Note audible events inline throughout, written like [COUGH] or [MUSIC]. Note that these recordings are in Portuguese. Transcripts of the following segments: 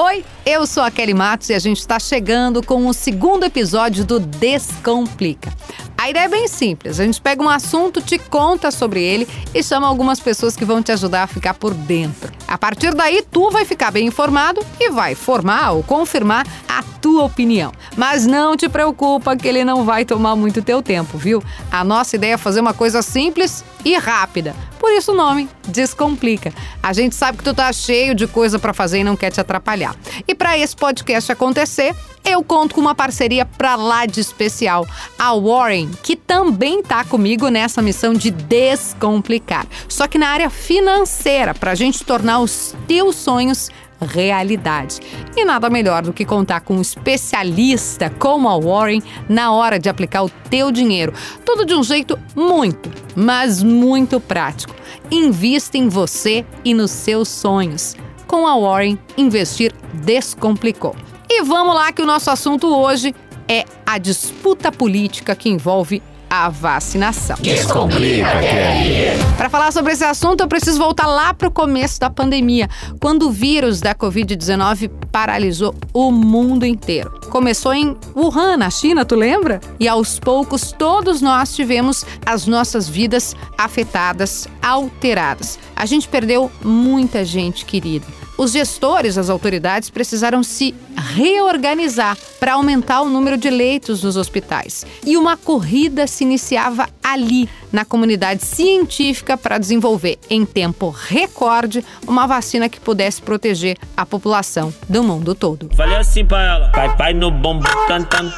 Oi, eu sou a Kelly Matos e a gente está chegando com o segundo episódio do Descomplica. A ideia é bem simples: a gente pega um assunto, te conta sobre ele e chama algumas pessoas que vão te ajudar a ficar por dentro. A partir daí, tu vai ficar bem informado e vai formar ou confirmar a tua opinião. Mas não te preocupa que ele não vai tomar muito teu tempo, viu? A nossa ideia é fazer uma coisa simples e rápida. Por isso o nome Descomplica. A gente sabe que tu tá cheio de coisa para fazer e não quer te atrapalhar. E para esse podcast acontecer, eu conto com uma parceria pra lá de especial, a Warren, que também tá comigo nessa missão de descomplicar. Só que na área financeira, pra gente tornar os teus sonhos realidade. E nada melhor do que contar com um especialista como a Warren na hora de aplicar o teu dinheiro. Tudo de um jeito muito, mas muito prático. Invista em você e nos seus sonhos. Com a Warren, investir descomplicou. E vamos lá que o nosso assunto hoje é a disputa política que envolve a vacinação. Descomplica, Kelly. Para falar sobre esse assunto, eu preciso voltar lá para o começo da pandemia, quando o vírus da Covid-19 paralisou o mundo inteiro. Começou em Wuhan, na China, tu lembra? E aos poucos todos nós tivemos as nossas vidas afetadas, alteradas. A gente perdeu muita gente querida. Os gestores, as autoridades precisaram se reorganizar para aumentar o número de leitos nos hospitais. E uma corrida se iniciava ali, na comunidade científica, para desenvolver, em tempo recorde, uma vacina que pudesse proteger a população do mundo todo. Falei assim pra ela: pai, pai no bombo cantando.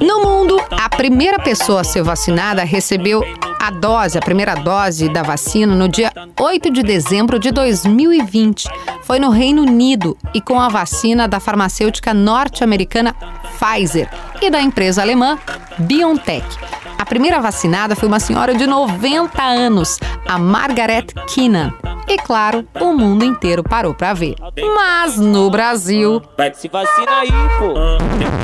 No mundo, a primeira pessoa a ser vacinada recebeu a dose, a primeira dose da vacina, no dia 8 de dezembro de 2020. Foi no Reino Unido e com a vacina da farmacêutica norte-americana Pfizer e da empresa alemã BioNTech. A primeira vacinada foi uma senhora de 90 anos, a Margaret Keenan. E claro, o mundo inteiro parou para ver. Mas no Brasil. Vai se vacina aí, pô.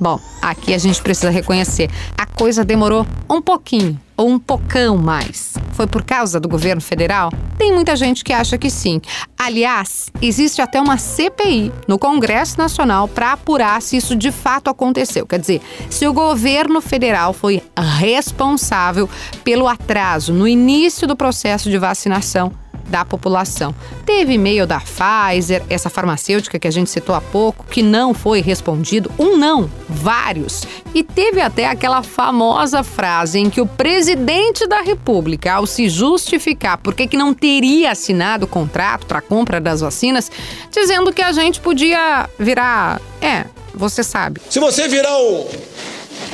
Bom, aqui a gente precisa reconhecer, a coisa demorou um pouquinho ou um pocão mais. Foi por causa do governo federal? Tem muita gente que acha que sim. Aliás, existe até uma CPI no Congresso Nacional para apurar se isso de fato aconteceu. Quer dizer, se o governo federal foi responsável pelo atraso no início do processo de vacinação da população. Teve e-mail da Pfizer, essa farmacêutica que a gente citou há pouco, que não foi respondido. Um não, vários. E teve até aquela famosa frase em que o presidente da República, ao se justificar por que não teria assinado o contrato para a compra das vacinas, dizendo que a gente podia virar. É, você sabe. Se você virar o.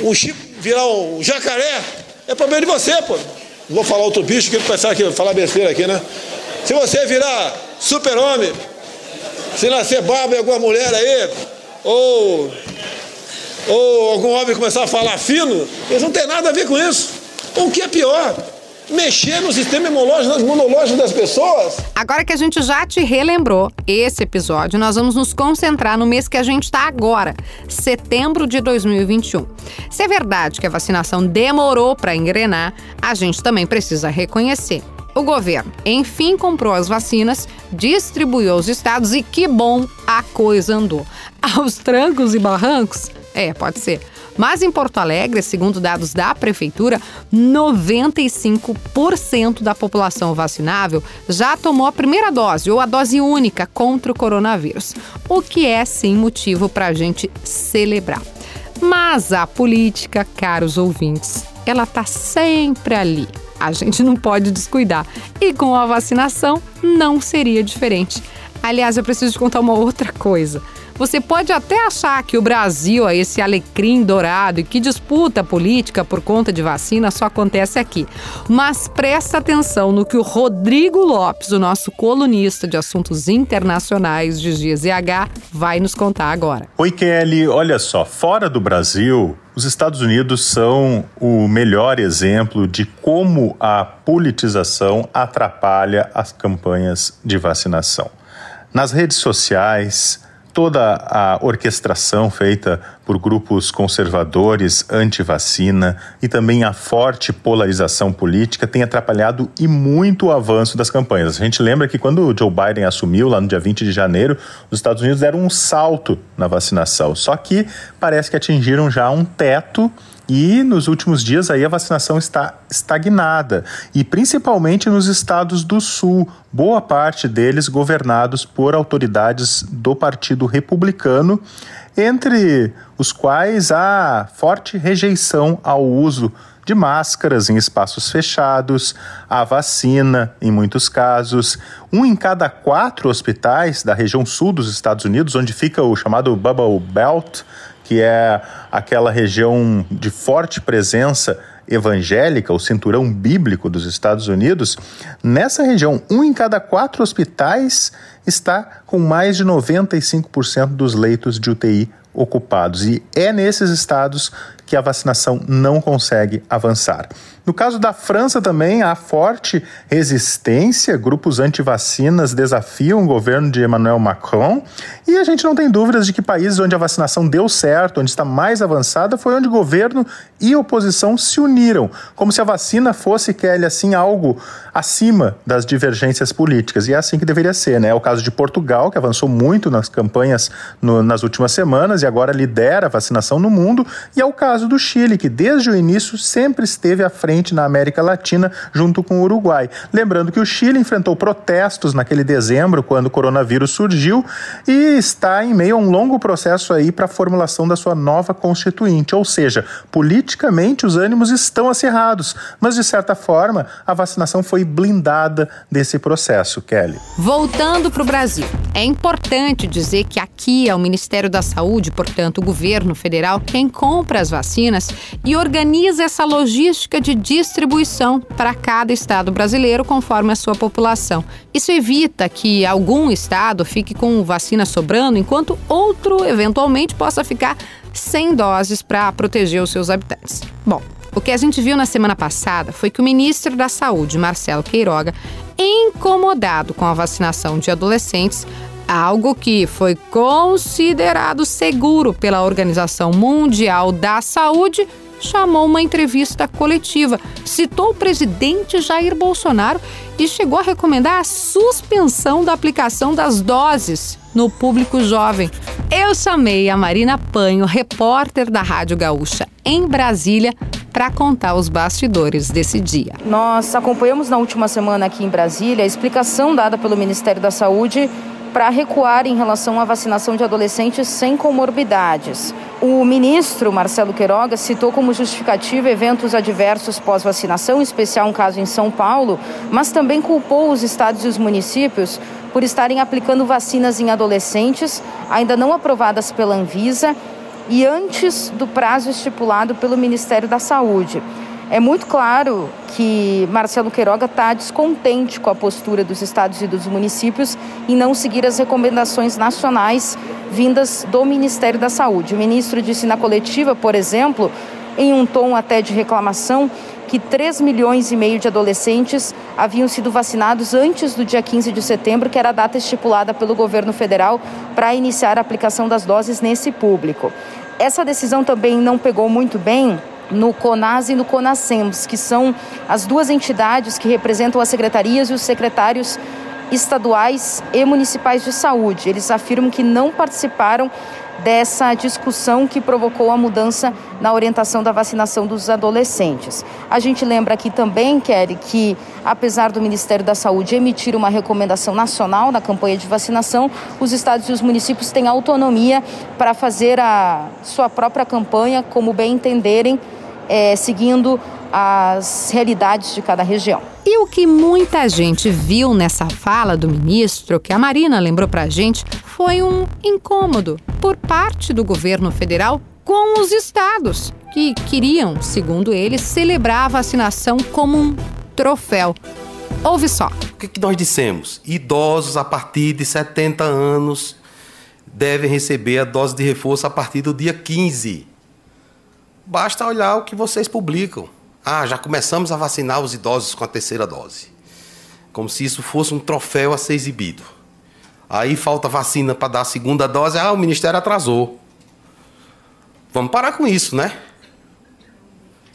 o Chico, virar o jacaré, é problema de você, pô. Vou falar outro bicho que pensar aqui, falar besteira aqui, né? Se você virar super-homem, se nascer barba em alguma mulher aí, ou, ou algum homem começar a falar fino, eles não tem nada a ver com isso. O que é pior? mexer no sistema imunológico, imunológico das pessoas. Agora que a gente já te relembrou esse episódio, nós vamos nos concentrar no mês que a gente está agora, setembro de 2021. Se é verdade que a vacinação demorou para engrenar, a gente também precisa reconhecer o governo, enfim, comprou as vacinas, distribuiu aos estados e que bom a coisa andou. [LAUGHS] Aos trancos e barrancos? É, pode ser. Mas em Porto Alegre, segundo dados da prefeitura, 95% da população vacinável já tomou a primeira dose ou a dose única contra o coronavírus, o que é sim motivo para a gente celebrar. Mas a política, caros ouvintes, ela está sempre ali a gente não pode descuidar. E com a vacinação não seria diferente. Aliás, eu preciso te contar uma outra coisa. Você pode até achar que o Brasil é esse alecrim dourado e que disputa política por conta de vacina só acontece aqui. Mas presta atenção no que o Rodrigo Lopes, o nosso colunista de assuntos internacionais de GZH, vai nos contar agora. Oi, Kelly. Olha só, fora do Brasil, os Estados Unidos são o melhor exemplo de como a politização atrapalha as campanhas de vacinação. Nas redes sociais, toda a orquestração feita por grupos conservadores anti-vacina e também a forte polarização política tem atrapalhado e muito o avanço das campanhas. A gente lembra que quando Joe Biden assumiu, lá no dia 20 de janeiro, os Estados Unidos deram um salto na vacinação. Só que parece que atingiram já um teto e nos últimos dias aí a vacinação está estagnada e principalmente nos estados do sul, boa parte deles governados por autoridades do Partido Republicano, entre os quais há forte rejeição ao uso de máscaras em espaços fechados, a vacina em muitos casos. Um em cada quatro hospitais da região sul dos Estados Unidos, onde fica o chamado Bubble Belt, que é aquela região de forte presença evangélica, o cinturão bíblico dos Estados Unidos, nessa região, um em cada quatro hospitais está com mais de 95% dos leitos de UTI ocupados. E é nesses estados que a vacinação não consegue avançar. No caso da França também há forte resistência, grupos anti-vacinas desafiam o governo de Emmanuel Macron e a gente não tem dúvidas de que países onde a vacinação deu certo, onde está mais avançada, foi onde governo e oposição se uniram, como se a vacina fosse, Kelly, assim, algo acima das divergências políticas. E é assim que deveria ser, né? É o caso de Portugal, que avançou muito nas campanhas no, nas últimas semanas e agora lidera a vacinação no mundo, e é o caso do Chile, que desde o início sempre esteve à frente na América Latina, junto com o Uruguai. Lembrando que o Chile enfrentou protestos naquele dezembro, quando o coronavírus surgiu, e está em meio a um longo processo aí para a formulação da sua nova constituinte. Ou seja, politicamente os ânimos estão acirrados, mas de certa forma a vacinação foi blindada desse processo, Kelly. Voltando para o Brasil, é importante dizer que aqui é o Ministério da Saúde, portanto, o governo federal, quem compra as vacinas e organiza essa logística de distribuição para cada estado brasileiro conforme a sua população. Isso evita que algum estado fique com vacina sobrando, enquanto outro eventualmente possa ficar sem doses para proteger os seus habitantes. Bom, o que a gente viu na semana passada foi que o ministro da Saúde, Marcelo Queiroga, incomodado com a vacinação de adolescentes, algo que foi considerado seguro pela Organização Mundial da Saúde, chamou uma entrevista coletiva, citou o presidente Jair Bolsonaro e chegou a recomendar a suspensão da aplicação das doses no público jovem. Eu chamei a Marina Panho, repórter da Rádio Gaúcha em Brasília, para contar os bastidores desse dia. Nós acompanhamos na última semana aqui em Brasília a explicação dada pelo Ministério da Saúde para recuar em relação à vacinação de adolescentes sem comorbidades. O ministro Marcelo Queiroga citou como justificativa eventos adversos pós-vacinação, em especial um caso em São Paulo, mas também culpou os estados e os municípios por estarem aplicando vacinas em adolescentes ainda não aprovadas pela Anvisa e antes do prazo estipulado pelo Ministério da Saúde. É muito claro que Marcelo Queiroga está descontente com a postura dos estados e dos municípios em não seguir as recomendações nacionais vindas do Ministério da Saúde. O ministro disse na coletiva, por exemplo, em um tom até de reclamação, que 3 milhões e meio de adolescentes haviam sido vacinados antes do dia 15 de setembro, que era a data estipulada pelo governo federal para iniciar a aplicação das doses nesse público. Essa decisão também não pegou muito bem no CONAS e no CONASEMS, que são as duas entidades que representam as secretarias e os secretários estaduais e municipais de saúde. Eles afirmam que não participaram dessa discussão que provocou a mudança na orientação da vacinação dos adolescentes. A gente lembra aqui também, Kelly, que apesar do Ministério da Saúde emitir uma recomendação nacional na campanha de vacinação, os estados e os municípios têm autonomia para fazer a sua própria campanha como bem entenderem é, seguindo as realidades de cada região. E o que muita gente viu nessa fala do ministro, que a Marina lembrou para a gente, foi um incômodo por parte do governo federal com os estados, que queriam, segundo ele, celebrar a vacinação como um troféu. Ouve só. O que, que nós dissemos? Idosos a partir de 70 anos devem receber a dose de reforço a partir do dia 15 Basta olhar o que vocês publicam. Ah, já começamos a vacinar os idosos com a terceira dose. Como se isso fosse um troféu a ser exibido. Aí falta vacina para dar a segunda dose, ah, o ministério atrasou. Vamos parar com isso, né?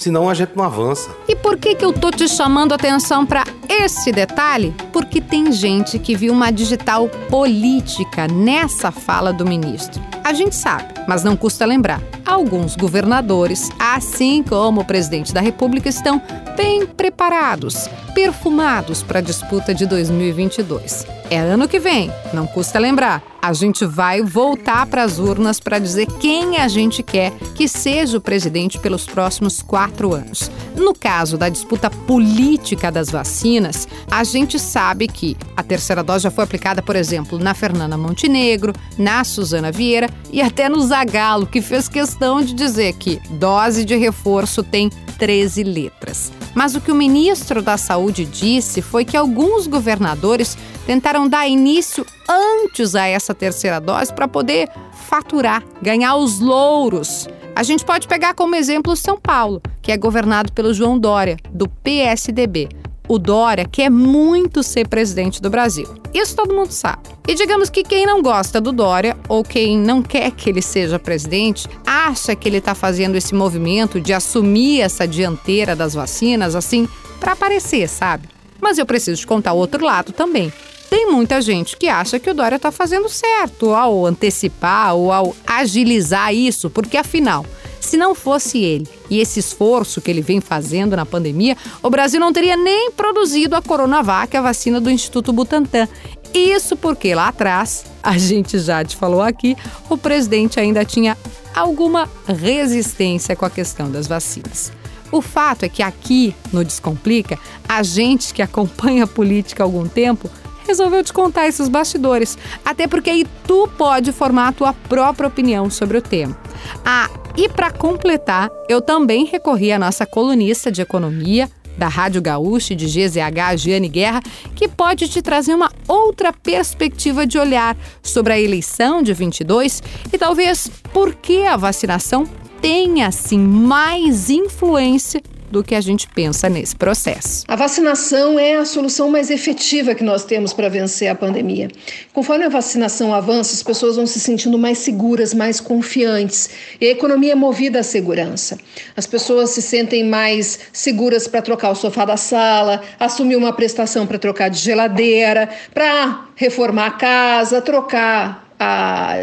Senão a gente não avança. E por que, que eu tô te chamando atenção para esse detalhe? Porque tem gente que viu uma digital política nessa fala do ministro. A gente sabe, mas não custa lembrar. Alguns governadores, assim como o presidente da República, estão bem preparados, perfumados para a disputa de 2022. É ano que vem, não custa lembrar. A gente vai voltar para as urnas para dizer quem a gente quer que seja o presidente pelos próximos quatro anos. No caso da disputa política das vacinas, a gente sabe que a terceira dose já foi aplicada, por exemplo, na Fernanda Montenegro, na Suzana Vieira e até no Zagalo, que fez questão de dizer que dose de reforço tem 13 letras. Mas o que o ministro da Saúde disse foi que alguns governadores tentaram dar início antes a essa terceira dose para poder faturar, ganhar os louros. A gente pode pegar como exemplo São Paulo, que é governado pelo João Dória, do PSDB o Dória quer muito ser presidente do Brasil. Isso todo mundo sabe. E digamos que quem não gosta do Dória ou quem não quer que ele seja presidente acha que ele está fazendo esse movimento de assumir essa dianteira das vacinas assim para aparecer, sabe? Mas eu preciso te contar o outro lado também. Tem muita gente que acha que o Dória está fazendo certo ao antecipar ou ao agilizar isso, porque afinal, se não fosse ele e esse esforço que ele vem fazendo na pandemia, o Brasil não teria nem produzido a Coronavac, a vacina do Instituto Butantan. Isso porque lá atrás, [LAUGHS] a gente já te falou aqui, o presidente ainda tinha alguma resistência com a questão das vacinas. O fato é que aqui no Descomplica, a gente que acompanha a política há algum tempo resolveu te contar esses bastidores, até porque aí tu pode formar a tua própria opinião sobre o tema. Ah, e para completar, eu também recorri à nossa colunista de economia, da Rádio Gaúcha de GZH, Giane Guerra, que pode te trazer uma outra perspectiva de olhar sobre a eleição de 22 e talvez por que a vacinação tem assim mais influência do que a gente pensa nesse processo. A vacinação é a solução mais efetiva que nós temos para vencer a pandemia. Conforme a vacinação avança, as pessoas vão se sentindo mais seguras, mais confiantes e a economia é movida à segurança. As pessoas se sentem mais seguras para trocar o sofá da sala, assumir uma prestação para trocar de geladeira, para reformar a casa, trocar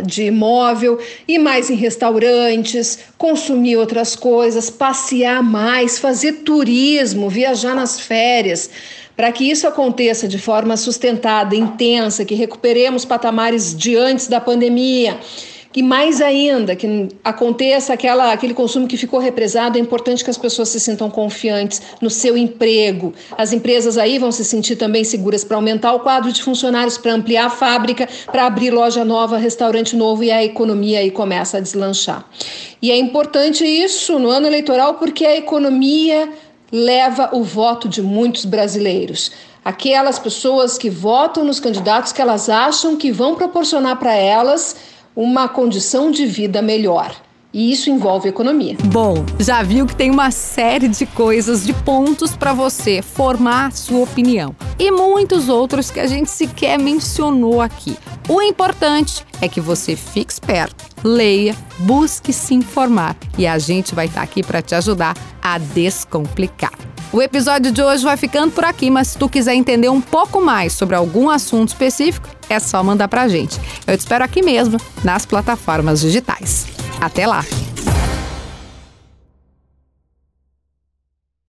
de imóvel, ir mais em restaurantes, consumir outras coisas, passear mais, fazer turismo, viajar nas férias. Para que isso aconteça de forma sustentada, intensa, que recuperemos patamares de antes da pandemia que mais ainda que aconteça aquela, aquele consumo que ficou represado, é importante que as pessoas se sintam confiantes no seu emprego. As empresas aí vão se sentir também seguras para aumentar o quadro de funcionários, para ampliar a fábrica, para abrir loja nova, restaurante novo e a economia aí começa a deslanchar. E é importante isso no ano eleitoral porque a economia leva o voto de muitos brasileiros aquelas pessoas que votam nos candidatos que elas acham que vão proporcionar para elas uma condição de vida melhor. E isso envolve economia. Bom, já viu que tem uma série de coisas, de pontos para você formar sua opinião. E muitos outros que a gente sequer mencionou aqui. O importante é que você fique esperto, leia, busque se informar e a gente vai estar tá aqui para te ajudar a descomplicar. O episódio de hoje vai ficando por aqui, mas se tu quiser entender um pouco mais sobre algum assunto específico, é só mandar pra gente. Eu te espero aqui mesmo, nas plataformas digitais. Até lá!